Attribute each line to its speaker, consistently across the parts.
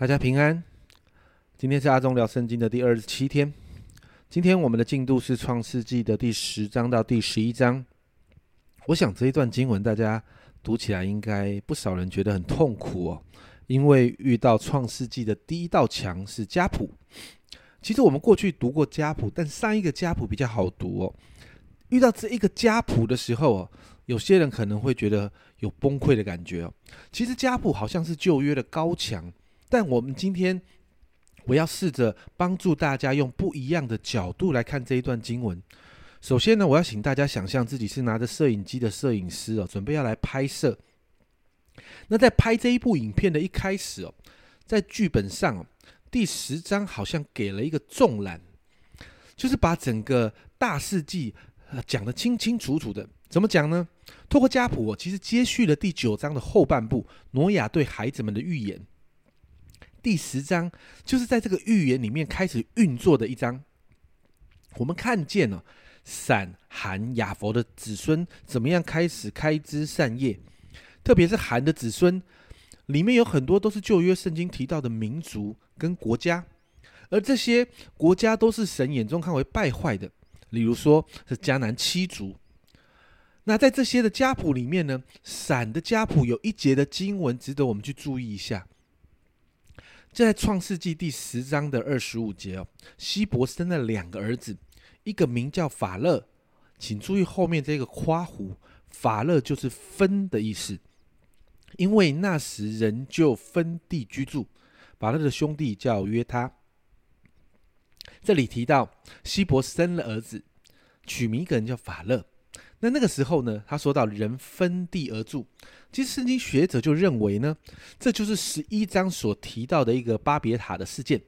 Speaker 1: 大家平安。今天是阿忠聊圣经的第二十七天。今天我们的进度是创世纪的第十章到第十一章。我想这一段经文大家读起来应该不少人觉得很痛苦哦，因为遇到创世纪的第一道墙是家谱。其实我们过去读过家谱，但上一个家谱比较好读哦。遇到这一个家谱的时候哦，有些人可能会觉得有崩溃的感觉哦。其实家谱好像是旧约的高墙，但我们今天我要试着帮助大家用不一样的角度来看这一段经文。首先呢，我要请大家想象自己是拿着摄影机的摄影师哦，准备要来拍摄。那在拍这一部影片的一开始哦，在剧本上，第十章好像给了一个重览，就是把整个大事记。讲得清清楚楚的，怎么讲呢？透过家谱，其实接续了第九章的后半部，挪亚对孩子们的预言。第十章就是在这个预言里面开始运作的一章。我们看见了闪、含、雅佛的子孙怎么样开始开枝散叶，特别是含的子孙，里面有很多都是旧约圣经提到的民族跟国家，而这些国家都是神眼中看为败坏的。例如说是迦南七族，那在这些的家谱里面呢，闪的家谱有一节的经文值得我们去注意一下。在创世纪第十章的二十五节哦，希伯生了两个儿子，一个名叫法勒，请注意后面这个夸弧，法勒就是分的意思，因为那时人就分地居住。法勒的兄弟叫约他。这里提到希伯生了儿子，取名一个人叫法勒。那那个时候呢，他说到人分地而住。其实圣经学者就认为呢，这就是十一章所提到的一个巴别塔的事件。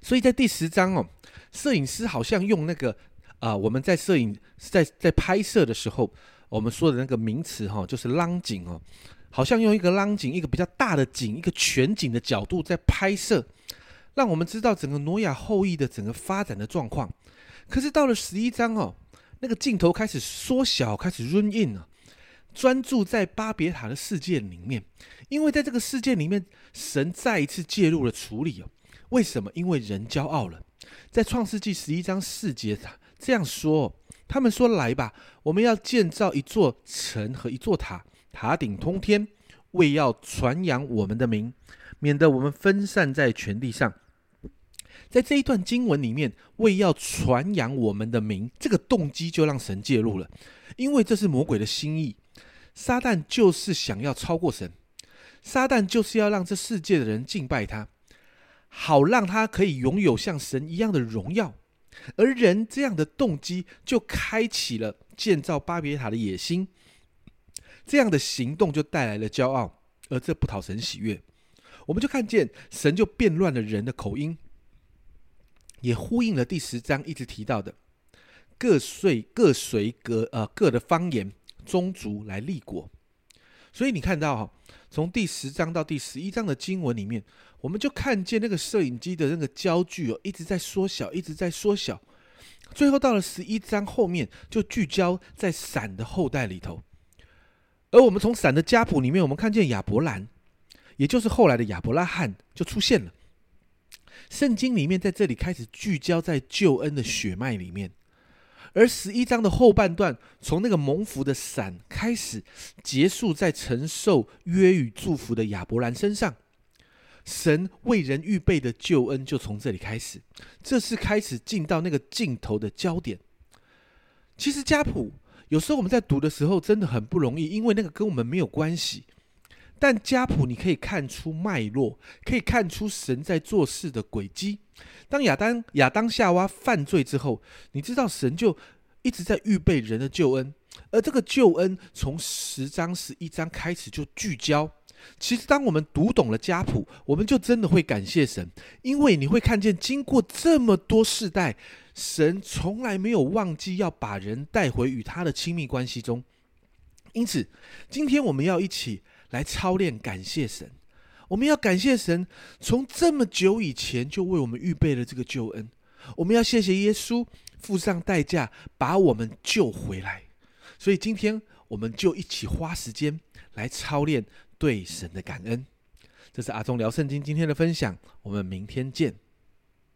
Speaker 1: 所以在第十章哦，摄影师好像用那个啊，我们在摄影在在拍摄的时候，我们说的那个名词哈，就是浪景哦，好像用一个浪景，一个比较大的景，一个全景的角度在拍摄。让我们知道整个挪亚后裔的整个发展的状况。可是到了十一章哦，那个镜头开始缩小，开始 run in 了，专注在巴别塔的世界里面。因为在这个世界里面，神再一次介入了处理哦。为什么？因为人骄傲了。在创世纪十一章四节这样说：他们说来吧，我们要建造一座城和一座塔，塔顶通天，为要传扬我们的名，免得我们分散在全地上。在这一段经文里面，为要传扬我们的名，这个动机就让神介入了，因为这是魔鬼的心意。撒旦就是想要超过神，撒旦就是要让这世界的人敬拜他，好让他可以拥有像神一样的荣耀。而人这样的动机，就开启了建造巴别塔的野心。这样的行动就带来了骄傲，而这不讨神喜悦。我们就看见神就变乱了人的口音。也呼应了第十章一直提到的各随各随各呃各的方言宗族来立国，所以你看到哈，从第十章到第十一章的经文里面，我们就看见那个摄影机的那个焦距哦一直在缩小，一直在缩小，最后到了十一章后面就聚焦在闪的后代里头，而我们从闪的家谱里面，我们看见亚伯兰，也就是后来的亚伯拉罕就出现了。圣经里面在这里开始聚焦在救恩的血脉里面，而十一章的后半段从那个蒙福的伞开始，结束在承受约与祝福的亚伯兰身上。神为人预备的救恩就从这里开始，这是开始进到那个镜头的焦点。其实家谱有时候我们在读的时候真的很不容易，因为那个跟我们没有关系。但家谱你可以看出脉络，可以看出神在做事的轨迹。当亚当亚当夏娃犯罪之后，你知道神就一直在预备人的救恩，而这个救恩从十章十一章开始就聚焦。其实当我们读懂了家谱，我们就真的会感谢神，因为你会看见经过这么多世代，神从来没有忘记要把人带回与他的亲密关系中。因此，今天我们要一起。来操练感谢神，我们要感谢神，从这么久以前就为我们预备了这个救恩。我们要谢谢耶稣付上代价把我们救回来。所以今天我们就一起花时间来操练对神的感恩。这是阿忠聊圣经今天的分享，我们明天见。